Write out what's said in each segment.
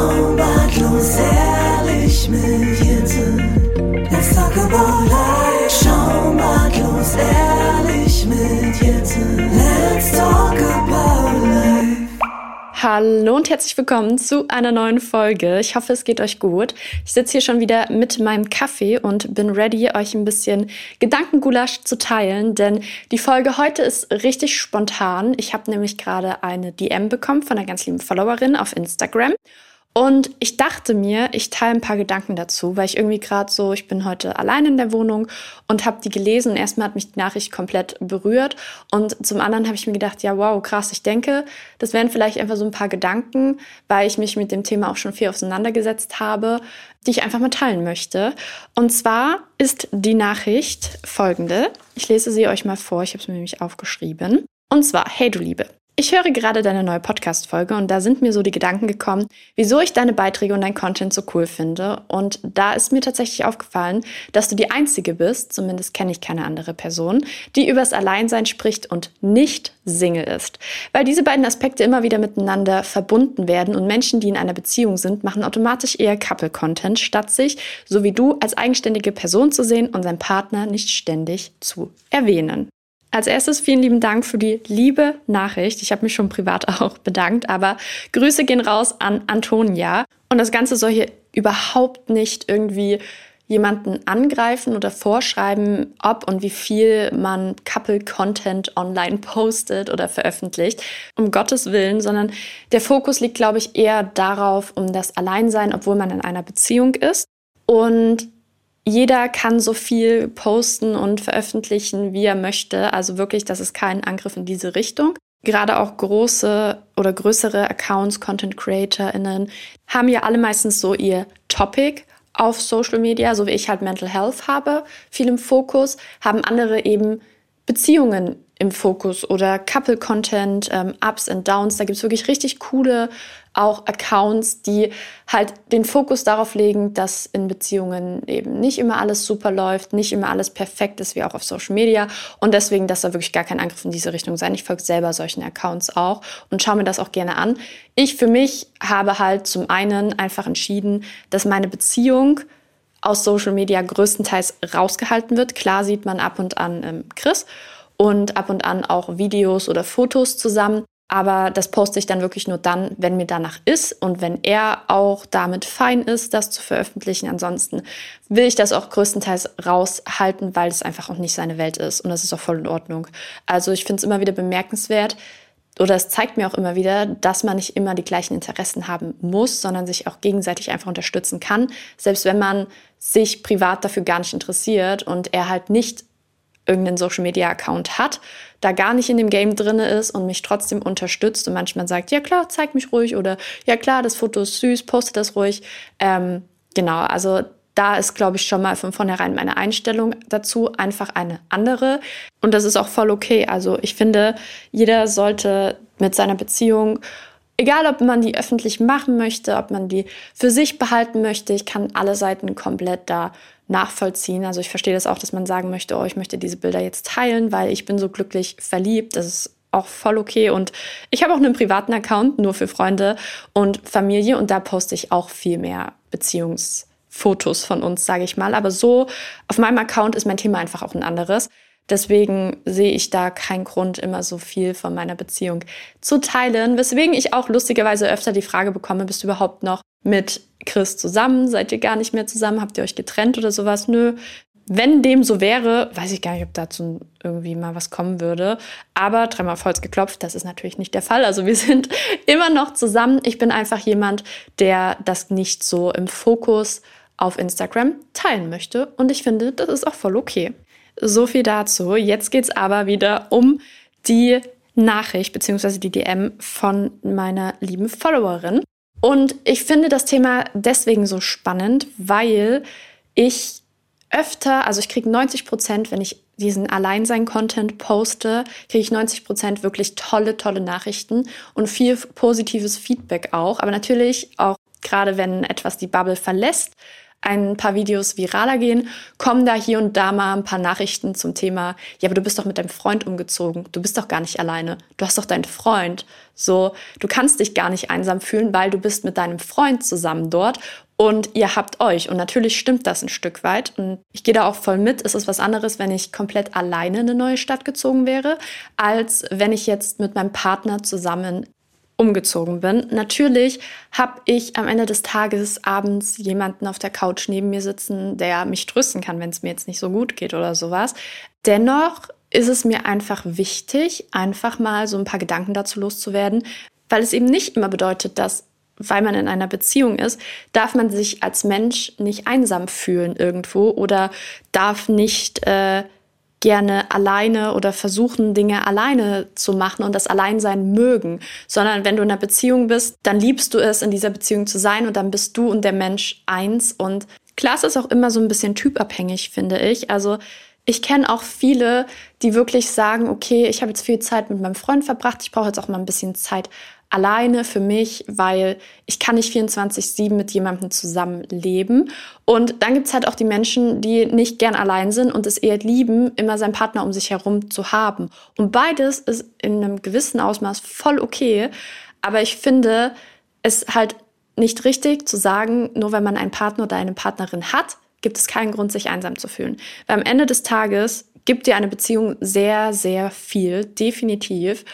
Schambartlos ehrlich mit Jette. Let's talk about life. Schambartlos ehrlich mit Jette. Let's talk about life. Hallo und herzlich willkommen zu einer neuen Folge. Ich hoffe, es geht euch gut. Ich sitze hier schon wieder mit meinem Kaffee und bin ready, euch ein bisschen Gedankengulasch zu teilen, denn die Folge heute ist richtig spontan. Ich habe nämlich gerade eine DM bekommen von einer ganz lieben Followerin auf Instagram und ich dachte mir, ich teile ein paar Gedanken dazu, weil ich irgendwie gerade so, ich bin heute allein in der Wohnung und habe die gelesen. Erstmal hat mich die Nachricht komplett berührt und zum anderen habe ich mir gedacht, ja, wow, krass. Ich denke, das wären vielleicht einfach so ein paar Gedanken, weil ich mich mit dem Thema auch schon viel auseinandergesetzt habe, die ich einfach mal teilen möchte. Und zwar ist die Nachricht folgende. Ich lese sie euch mal vor. Ich habe es mir nämlich aufgeschrieben. Und zwar, hey du Liebe, ich höre gerade deine neue Podcast-Folge und da sind mir so die Gedanken gekommen, wieso ich deine Beiträge und dein Content so cool finde. Und da ist mir tatsächlich aufgefallen, dass du die Einzige bist, zumindest kenne ich keine andere Person, die übers Alleinsein spricht und nicht Single ist. Weil diese beiden Aspekte immer wieder miteinander verbunden werden und Menschen, die in einer Beziehung sind, machen automatisch eher Couple-Content, statt sich, so wie du, als eigenständige Person zu sehen und seinen Partner nicht ständig zu erwähnen. Als erstes vielen lieben Dank für die liebe Nachricht. Ich habe mich schon privat auch bedankt, aber Grüße gehen raus an Antonia. Und das Ganze soll hier überhaupt nicht irgendwie jemanden angreifen oder vorschreiben, ob und wie viel man Couple-Content online postet oder veröffentlicht, um Gottes Willen, sondern der Fokus liegt, glaube ich, eher darauf, um das Alleinsein, obwohl man in einer Beziehung ist. Und jeder kann so viel posten und veröffentlichen, wie er möchte. Also wirklich, das ist kein Angriff in diese Richtung. Gerade auch große oder größere Accounts, Content CreatorInnen, haben ja alle meistens so ihr Topic auf Social Media, so wie ich halt Mental Health habe, viel im Fokus, haben andere eben Beziehungen im Fokus oder Couple-Content, ähm, Ups und Downs. Da gibt es wirklich richtig coole auch Accounts, die halt den Fokus darauf legen, dass in Beziehungen eben nicht immer alles super läuft, nicht immer alles perfekt ist, wie auch auf Social Media. Und deswegen, dass da wirklich gar kein Angriff in diese Richtung sein. Ich folge selber solchen Accounts auch und schaue mir das auch gerne an. Ich für mich habe halt zum einen einfach entschieden, dass meine Beziehung aus Social Media größtenteils rausgehalten wird. Klar sieht man ab und an ähm, Chris und ab und an auch Videos oder Fotos zusammen. Aber das poste ich dann wirklich nur dann, wenn mir danach ist und wenn er auch damit fein ist, das zu veröffentlichen. Ansonsten will ich das auch größtenteils raushalten, weil es einfach auch nicht seine Welt ist. Und das ist auch voll in Ordnung. Also ich finde es immer wieder bemerkenswert, oder es zeigt mir auch immer wieder, dass man nicht immer die gleichen Interessen haben muss, sondern sich auch gegenseitig einfach unterstützen kann. Selbst wenn man sich privat dafür gar nicht interessiert und er halt nicht irgendeinen Social Media Account hat, da gar nicht in dem Game drinne ist und mich trotzdem unterstützt und manchmal sagt, ja klar, zeig mich ruhig oder ja klar, das Foto ist süß, poste das ruhig. Ähm, genau, also da ist, glaube ich, schon mal von vornherein meine Einstellung dazu einfach eine andere. Und das ist auch voll okay. Also ich finde, jeder sollte mit seiner Beziehung Egal, ob man die öffentlich machen möchte, ob man die für sich behalten möchte, ich kann alle Seiten komplett da nachvollziehen. Also ich verstehe das auch, dass man sagen möchte, oh, ich möchte diese Bilder jetzt teilen, weil ich bin so glücklich verliebt. Das ist auch voll okay. Und ich habe auch einen privaten Account nur für Freunde und Familie und da poste ich auch viel mehr Beziehungsfotos von uns, sage ich mal. Aber so auf meinem Account ist mein Thema einfach auch ein anderes. Deswegen sehe ich da keinen Grund, immer so viel von meiner Beziehung zu teilen. Weswegen ich auch lustigerweise öfter die Frage bekomme, bist du überhaupt noch mit Chris zusammen? Seid ihr gar nicht mehr zusammen? Habt ihr euch getrennt oder sowas? Nö. Wenn dem so wäre, weiß ich gar nicht, ob dazu irgendwie mal was kommen würde. Aber dreimal auf Holz geklopft, das ist natürlich nicht der Fall. Also wir sind immer noch zusammen. Ich bin einfach jemand, der das nicht so im Fokus auf Instagram teilen möchte. Und ich finde, das ist auch voll okay. So viel dazu. Jetzt geht's aber wieder um die Nachricht bzw. die DM von meiner lieben Followerin. Und ich finde das Thema deswegen so spannend, weil ich öfter, also ich kriege 90 Prozent, wenn ich diesen Alleinsein-Content poste, kriege ich 90 Prozent wirklich tolle, tolle Nachrichten und viel positives Feedback auch. Aber natürlich auch gerade wenn etwas die Bubble verlässt, ein paar Videos viraler gehen, kommen da hier und da mal ein paar Nachrichten zum Thema, ja, aber du bist doch mit deinem Freund umgezogen, du bist doch gar nicht alleine, du hast doch deinen Freund. So, du kannst dich gar nicht einsam fühlen, weil du bist mit deinem Freund zusammen dort und ihr habt euch. Und natürlich stimmt das ein Stück weit. Und ich gehe da auch voll mit. Es ist was anderes, wenn ich komplett alleine in eine neue Stadt gezogen wäre, als wenn ich jetzt mit meinem Partner zusammen umgezogen bin. Natürlich habe ich am Ende des Tages abends jemanden auf der Couch neben mir sitzen, der mich trösten kann, wenn es mir jetzt nicht so gut geht oder sowas. Dennoch ist es mir einfach wichtig, einfach mal so ein paar Gedanken dazu loszuwerden, weil es eben nicht immer bedeutet, dass weil man in einer Beziehung ist, darf man sich als Mensch nicht einsam fühlen irgendwo oder darf nicht äh, gerne alleine oder versuchen, Dinge alleine zu machen und das Alleinsein mögen, sondern wenn du in einer Beziehung bist, dann liebst du es, in dieser Beziehung zu sein und dann bist du und der Mensch eins. Und klar, es ist auch immer so ein bisschen typabhängig, finde ich. Also ich kenne auch viele, die wirklich sagen, okay, ich habe jetzt viel Zeit mit meinem Freund verbracht, ich brauche jetzt auch mal ein bisschen Zeit alleine für mich, weil ich kann nicht 24-7 mit jemandem zusammenleben. Und dann gibt es halt auch die Menschen, die nicht gern allein sind und es eher lieben, immer seinen Partner um sich herum zu haben. Und beides ist in einem gewissen Ausmaß voll okay. Aber ich finde es halt nicht richtig zu sagen, nur wenn man einen Partner oder eine Partnerin hat, gibt es keinen Grund, sich einsam zu fühlen. Weil am Ende des Tages gibt dir eine Beziehung sehr, sehr viel, definitiv.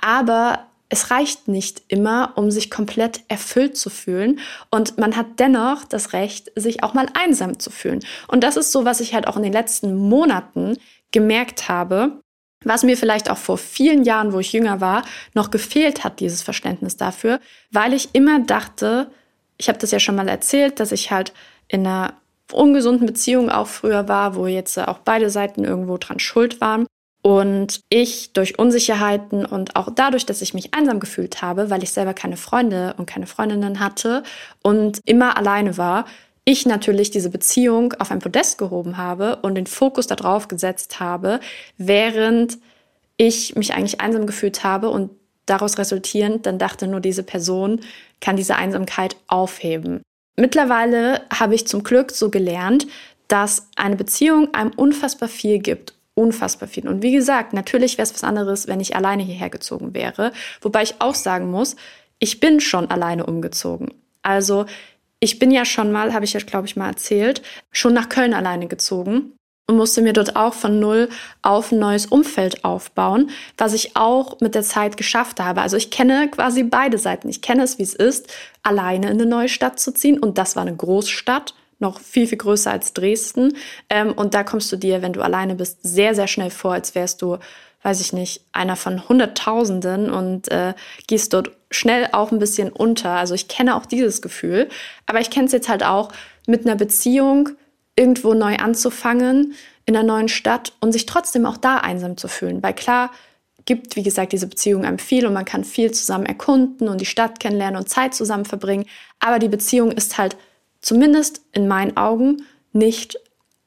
Aber es reicht nicht immer, um sich komplett erfüllt zu fühlen. Und man hat dennoch das Recht, sich auch mal einsam zu fühlen. Und das ist so, was ich halt auch in den letzten Monaten gemerkt habe, was mir vielleicht auch vor vielen Jahren, wo ich jünger war, noch gefehlt hat, dieses Verständnis dafür, weil ich immer dachte, ich habe das ja schon mal erzählt, dass ich halt in einer ungesunden Beziehung auch früher war, wo jetzt auch beide Seiten irgendwo dran schuld waren. Und ich durch Unsicherheiten und auch dadurch, dass ich mich einsam gefühlt habe, weil ich selber keine Freunde und keine Freundinnen hatte und immer alleine war, ich natürlich diese Beziehung auf ein Podest gehoben habe und den Fokus darauf gesetzt habe, während ich mich eigentlich einsam gefühlt habe und daraus resultierend dann dachte, nur diese Person kann diese Einsamkeit aufheben. Mittlerweile habe ich zum Glück so gelernt, dass eine Beziehung einem unfassbar viel gibt unfassbar viel. Und wie gesagt, natürlich wäre es was anderes, wenn ich alleine hierher gezogen wäre. Wobei ich auch sagen muss, ich bin schon alleine umgezogen. Also ich bin ja schon mal, habe ich ja, glaube ich, mal erzählt, schon nach Köln alleine gezogen und musste mir dort auch von null auf ein neues Umfeld aufbauen, was ich auch mit der Zeit geschafft habe. Also ich kenne quasi beide Seiten. Ich kenne es, wie es ist, alleine in eine neue Stadt zu ziehen. Und das war eine Großstadt noch viel, viel größer als Dresden. Ähm, und da kommst du dir, wenn du alleine bist, sehr, sehr schnell vor, als wärst du, weiß ich nicht, einer von Hunderttausenden und äh, gehst dort schnell auch ein bisschen unter. Also ich kenne auch dieses Gefühl. Aber ich kenne es jetzt halt auch mit einer Beziehung irgendwo neu anzufangen in einer neuen Stadt und sich trotzdem auch da einsam zu fühlen. Weil klar, gibt, wie gesagt, diese Beziehung einem viel und man kann viel zusammen erkunden und die Stadt kennenlernen und Zeit zusammen verbringen. Aber die Beziehung ist halt zumindest in meinen Augen nicht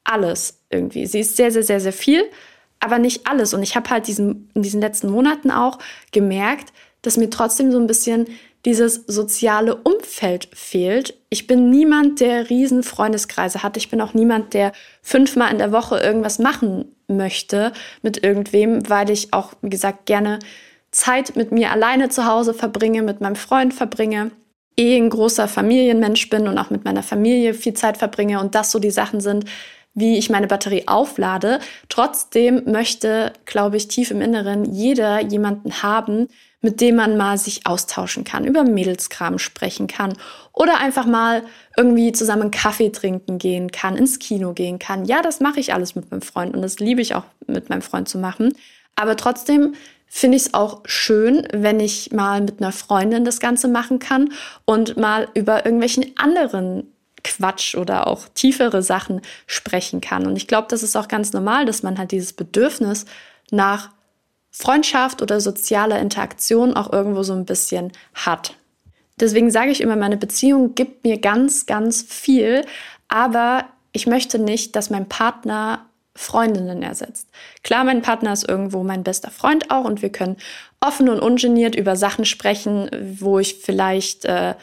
alles irgendwie. Sie ist sehr, sehr, sehr, sehr viel, aber nicht alles. Und ich habe halt diesen, in diesen letzten Monaten auch gemerkt, dass mir trotzdem so ein bisschen dieses soziale Umfeld fehlt. Ich bin niemand, der riesen Freundeskreise hat. Ich bin auch niemand, der fünfmal in der Woche irgendwas machen möchte mit irgendwem, weil ich auch, wie gesagt, gerne Zeit mit mir alleine zu Hause verbringe, mit meinem Freund verbringe eh ein großer Familienmensch bin und auch mit meiner Familie viel Zeit verbringe und das so die Sachen sind, wie ich meine Batterie auflade. Trotzdem möchte, glaube ich, tief im Inneren jeder jemanden haben, mit dem man mal sich austauschen kann, über Mädelskram sprechen kann oder einfach mal irgendwie zusammen Kaffee trinken gehen kann, ins Kino gehen kann. Ja, das mache ich alles mit meinem Freund und das liebe ich auch mit meinem Freund zu machen. Aber trotzdem finde ich es auch schön, wenn ich mal mit einer Freundin das Ganze machen kann und mal über irgendwelchen anderen Quatsch oder auch tiefere Sachen sprechen kann. Und ich glaube, das ist auch ganz normal, dass man halt dieses Bedürfnis nach Freundschaft oder sozialer Interaktion auch irgendwo so ein bisschen hat. Deswegen sage ich immer, meine Beziehung gibt mir ganz, ganz viel, aber ich möchte nicht, dass mein Partner Freundinnen ersetzt. Klar, mein Partner ist irgendwo mein bester Freund auch und wir können offen und ungeniert über Sachen sprechen, wo ich vielleicht, äh,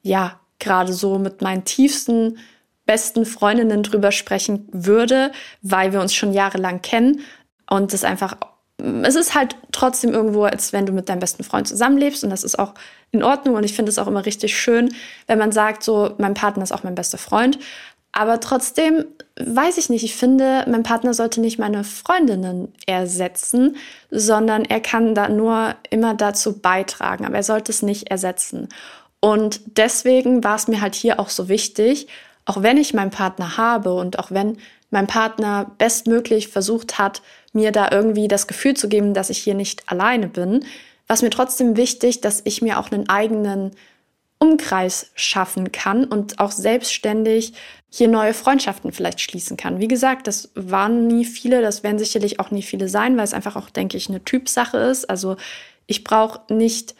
ja, gerade so mit meinen tiefsten besten Freundinnen drüber sprechen würde, weil wir uns schon jahrelang kennen und es einfach es ist halt trotzdem irgendwo, als wenn du mit deinem besten Freund zusammenlebst und das ist auch in Ordnung und ich finde es auch immer richtig schön, wenn man sagt, so mein Partner ist auch mein bester Freund. Aber trotzdem weiß ich nicht, ich finde, mein Partner sollte nicht meine Freundinnen ersetzen, sondern er kann da nur immer dazu beitragen, aber er sollte es nicht ersetzen. Und deswegen war es mir halt hier auch so wichtig, auch wenn ich meinen Partner habe und auch wenn mein Partner bestmöglich versucht hat, mir da irgendwie das Gefühl zu geben, dass ich hier nicht alleine bin, war es mir trotzdem wichtig, dass ich mir auch einen eigenen Umkreis schaffen kann und auch selbstständig hier neue Freundschaften vielleicht schließen kann. Wie gesagt, das waren nie viele, das werden sicherlich auch nie viele sein, weil es einfach auch, denke ich, eine Typsache ist. Also ich brauche nicht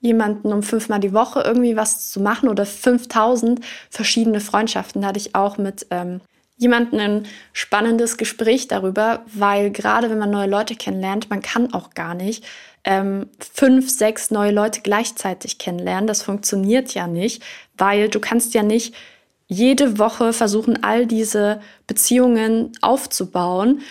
jemanden um fünfmal die Woche irgendwie was zu machen oder 5000 verschiedene Freundschaften. Da hatte ich auch mit ähm, jemanden ein spannendes Gespräch darüber, weil gerade wenn man neue Leute kennenlernt, man kann auch gar nicht ähm, fünf, sechs neue Leute gleichzeitig kennenlernen. Das funktioniert ja nicht, weil du kannst ja nicht jede Woche versuchen, all diese Beziehungen aufzubauen,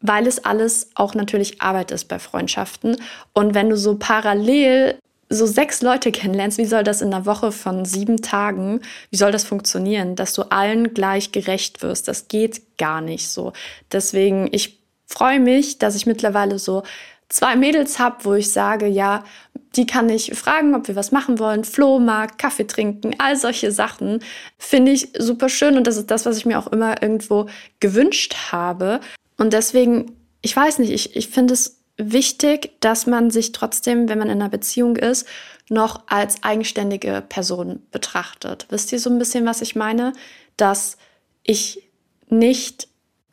weil es alles auch natürlich Arbeit ist bei Freundschaften. Und wenn du so parallel so sechs Leute kennenlernst, wie soll das in einer Woche von sieben Tagen, wie soll das funktionieren, dass du allen gleich gerecht wirst? Das geht gar nicht so. Deswegen, ich freue mich, dass ich mittlerweile so zwei Mädels habe, wo ich sage, ja, die kann ich fragen, ob wir was machen wollen, Flohmarkt, Kaffee trinken, all solche Sachen. Finde ich super schön und das ist das, was ich mir auch immer irgendwo gewünscht habe. Und deswegen, ich weiß nicht, ich, ich finde es wichtig, dass man sich trotzdem, wenn man in einer Beziehung ist, noch als eigenständige Person betrachtet. Wisst ihr so ein bisschen, was ich meine? Dass ich nicht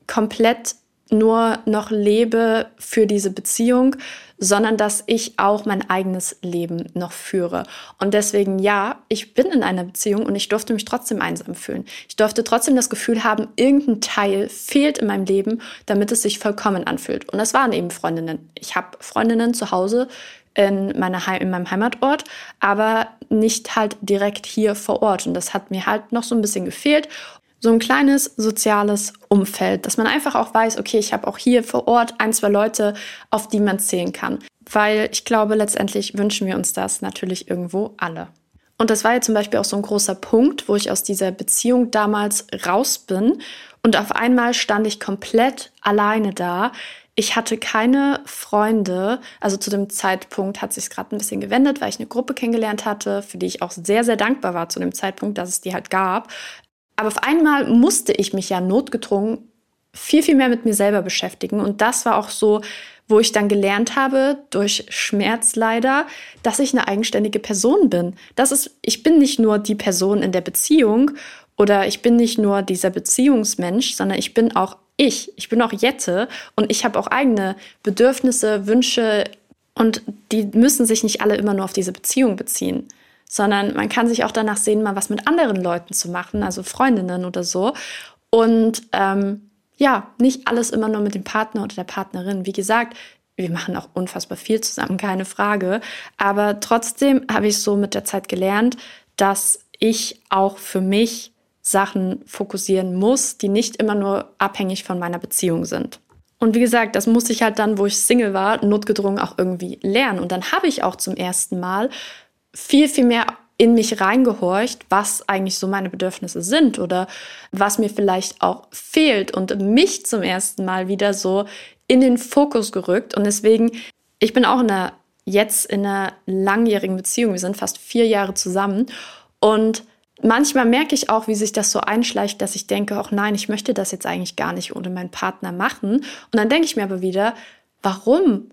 komplett nur noch lebe für diese Beziehung, sondern dass ich auch mein eigenes Leben noch führe. Und deswegen, ja, ich bin in einer Beziehung und ich durfte mich trotzdem einsam fühlen. Ich durfte trotzdem das Gefühl haben, irgendein Teil fehlt in meinem Leben, damit es sich vollkommen anfühlt. Und das waren eben Freundinnen. Ich habe Freundinnen zu Hause in, meiner Heim, in meinem Heimatort, aber nicht halt direkt hier vor Ort. Und das hat mir halt noch so ein bisschen gefehlt so ein kleines soziales Umfeld, dass man einfach auch weiß, okay, ich habe auch hier vor Ort ein, zwei Leute, auf die man zählen kann. Weil ich glaube, letztendlich wünschen wir uns das natürlich irgendwo alle. Und das war ja zum Beispiel auch so ein großer Punkt, wo ich aus dieser Beziehung damals raus bin. Und auf einmal stand ich komplett alleine da. Ich hatte keine Freunde. Also zu dem Zeitpunkt hat sich gerade ein bisschen gewendet, weil ich eine Gruppe kennengelernt hatte, für die ich auch sehr, sehr dankbar war zu dem Zeitpunkt, dass es die halt gab. Aber auf einmal musste ich mich ja notgedrungen viel, viel mehr mit mir selber beschäftigen. Und das war auch so, wo ich dann gelernt habe, durch Schmerz leider, dass ich eine eigenständige Person bin. Das ist, ich bin nicht nur die Person in der Beziehung oder ich bin nicht nur dieser Beziehungsmensch, sondern ich bin auch ich. Ich bin auch Jette und ich habe auch eigene Bedürfnisse, Wünsche und die müssen sich nicht alle immer nur auf diese Beziehung beziehen sondern man kann sich auch danach sehen, mal was mit anderen Leuten zu machen, also Freundinnen oder so. Und ähm, ja, nicht alles immer nur mit dem Partner oder der Partnerin. Wie gesagt, wir machen auch unfassbar viel zusammen, keine Frage. Aber trotzdem habe ich so mit der Zeit gelernt, dass ich auch für mich Sachen fokussieren muss, die nicht immer nur abhängig von meiner Beziehung sind. Und wie gesagt, das musste ich halt dann, wo ich Single war, notgedrungen auch irgendwie lernen. Und dann habe ich auch zum ersten Mal viel, viel mehr in mich reingehorcht, was eigentlich so meine Bedürfnisse sind oder was mir vielleicht auch fehlt und mich zum ersten Mal wieder so in den Fokus gerückt. Und deswegen, ich bin auch in einer, jetzt in einer langjährigen Beziehung. Wir sind fast vier Jahre zusammen. Und manchmal merke ich auch, wie sich das so einschleicht, dass ich denke, ach nein, ich möchte das jetzt eigentlich gar nicht ohne meinen Partner machen. Und dann denke ich mir aber wieder, warum?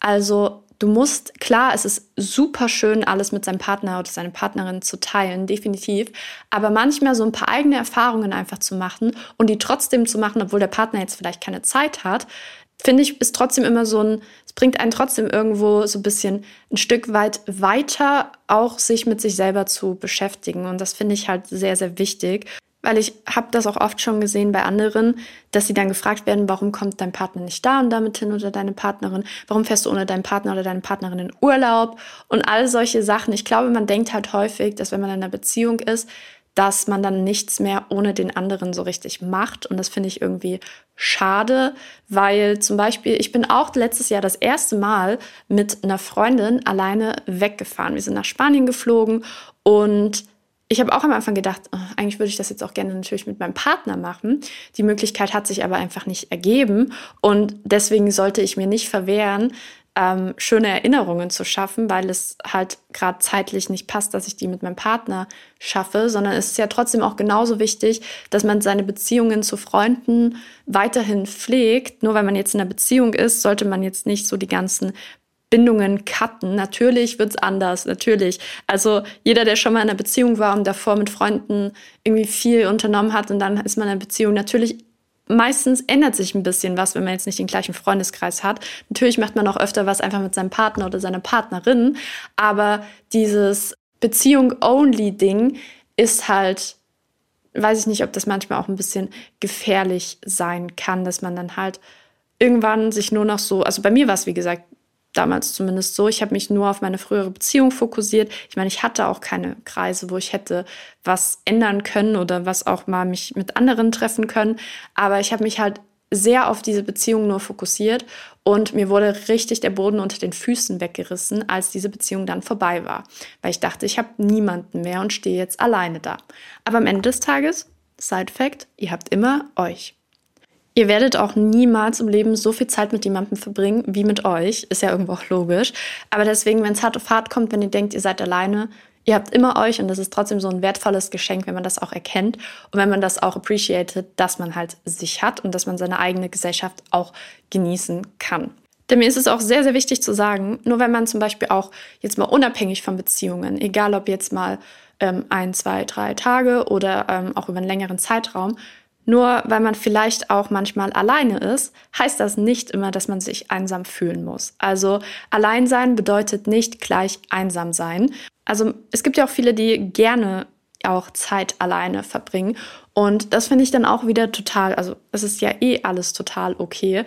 Also Du musst, klar, es ist super schön, alles mit seinem Partner oder seiner Partnerin zu teilen, definitiv. Aber manchmal so ein paar eigene Erfahrungen einfach zu machen und die trotzdem zu machen, obwohl der Partner jetzt vielleicht keine Zeit hat, finde ich, ist trotzdem immer so ein, es bringt einen trotzdem irgendwo so ein bisschen ein Stück weit weiter, auch sich mit sich selber zu beschäftigen. Und das finde ich halt sehr, sehr wichtig weil ich habe das auch oft schon gesehen bei anderen, dass sie dann gefragt werden, warum kommt dein Partner nicht da und damit hin oder deine Partnerin, warum fährst du ohne deinen Partner oder deine Partnerin in Urlaub und all solche Sachen. Ich glaube, man denkt halt häufig, dass wenn man in einer Beziehung ist, dass man dann nichts mehr ohne den anderen so richtig macht. Und das finde ich irgendwie schade, weil zum Beispiel, ich bin auch letztes Jahr das erste Mal mit einer Freundin alleine weggefahren. Wir sind nach Spanien geflogen und ich habe auch am Anfang gedacht, oh, eigentlich würde ich das jetzt auch gerne natürlich mit meinem Partner machen. Die Möglichkeit hat sich aber einfach nicht ergeben und deswegen sollte ich mir nicht verwehren, ähm, schöne Erinnerungen zu schaffen, weil es halt gerade zeitlich nicht passt, dass ich die mit meinem Partner schaffe, sondern es ist ja trotzdem auch genauso wichtig, dass man seine Beziehungen zu Freunden weiterhin pflegt. Nur weil man jetzt in einer Beziehung ist, sollte man jetzt nicht so die ganzen Bindungen cutten. Natürlich wird's anders, natürlich. Also jeder, der schon mal in einer Beziehung war und davor mit Freunden irgendwie viel unternommen hat und dann ist man in einer Beziehung, natürlich meistens ändert sich ein bisschen was, wenn man jetzt nicht den gleichen Freundeskreis hat. Natürlich macht man auch öfter was einfach mit seinem Partner oder seiner Partnerin, aber dieses Beziehung-only-Ding ist halt, weiß ich nicht, ob das manchmal auch ein bisschen gefährlich sein kann, dass man dann halt irgendwann sich nur noch so, also bei mir war es wie gesagt damals zumindest so. Ich habe mich nur auf meine frühere Beziehung fokussiert. Ich meine, ich hatte auch keine Kreise, wo ich hätte was ändern können oder was auch mal mich mit anderen treffen können. Aber ich habe mich halt sehr auf diese Beziehung nur fokussiert und mir wurde richtig der Boden unter den Füßen weggerissen, als diese Beziehung dann vorbei war. Weil ich dachte, ich habe niemanden mehr und stehe jetzt alleine da. Aber am Ende des Tages, Side Fact, ihr habt immer euch. Ihr werdet auch niemals im Leben so viel Zeit mit jemandem verbringen wie mit euch. Ist ja irgendwo auch logisch. Aber deswegen, wenn es hart auf hart kommt, wenn ihr denkt, ihr seid alleine, ihr habt immer euch und das ist trotzdem so ein wertvolles Geschenk, wenn man das auch erkennt und wenn man das auch appreciated, dass man halt sich hat und dass man seine eigene Gesellschaft auch genießen kann. Denn mir ist es auch sehr, sehr wichtig zu sagen, nur wenn man zum Beispiel auch jetzt mal unabhängig von Beziehungen, egal ob jetzt mal ähm, ein, zwei, drei Tage oder ähm, auch über einen längeren Zeitraum, nur weil man vielleicht auch manchmal alleine ist, heißt das nicht immer, dass man sich einsam fühlen muss. Also allein sein bedeutet nicht gleich einsam sein. Also es gibt ja auch viele, die gerne auch Zeit alleine verbringen. Und das finde ich dann auch wieder total, also es ist ja eh alles total okay,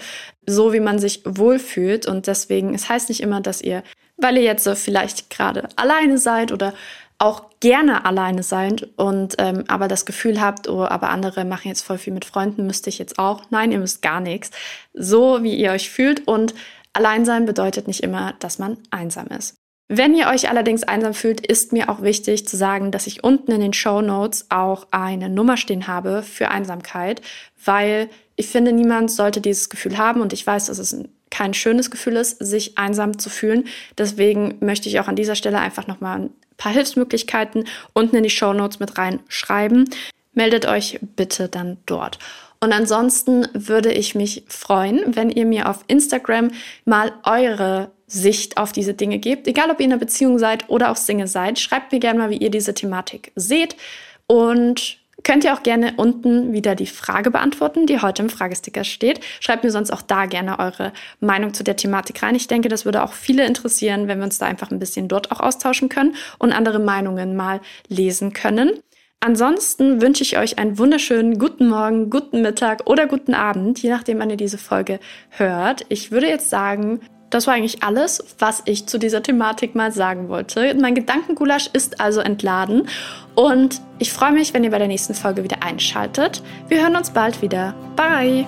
so wie man sich wohlfühlt. Und deswegen, es heißt nicht immer, dass ihr, weil ihr jetzt so vielleicht gerade alleine seid oder auch gerne alleine seid und ähm, aber das Gefühl habt, oh, aber andere machen jetzt voll viel mit Freunden, müsste ich jetzt auch. Nein, ihr müsst gar nichts. So wie ihr euch fühlt und allein sein bedeutet nicht immer, dass man einsam ist. Wenn ihr euch allerdings einsam fühlt, ist mir auch wichtig zu sagen, dass ich unten in den Show Notes auch eine Nummer stehen habe für Einsamkeit, weil ich finde, niemand sollte dieses Gefühl haben und ich weiß, dass es kein schönes Gefühl ist, sich einsam zu fühlen. Deswegen möchte ich auch an dieser Stelle einfach nochmal paar Hilfsmöglichkeiten unten in die Show Notes mit reinschreiben. Meldet euch bitte dann dort. Und ansonsten würde ich mich freuen, wenn ihr mir auf Instagram mal eure Sicht auf diese Dinge gebt. Egal, ob ihr in einer Beziehung seid oder auch Single seid, schreibt mir gerne mal, wie ihr diese Thematik seht. Und könnt ihr auch gerne unten wieder die Frage beantworten, die heute im Fragesticker steht. Schreibt mir sonst auch da gerne eure Meinung zu der Thematik rein. Ich denke, das würde auch viele interessieren, wenn wir uns da einfach ein bisschen dort auch austauschen können und andere Meinungen mal lesen können. Ansonsten wünsche ich euch einen wunderschönen guten Morgen, guten Mittag oder guten Abend, je nachdem, wann ihr diese Folge hört. Ich würde jetzt sagen, das war eigentlich alles, was ich zu dieser Thematik mal sagen wollte. Mein Gedankengulasch ist also entladen und ich freue mich, wenn ihr bei der nächsten Folge wieder einschaltet. Wir hören uns bald wieder. Bye!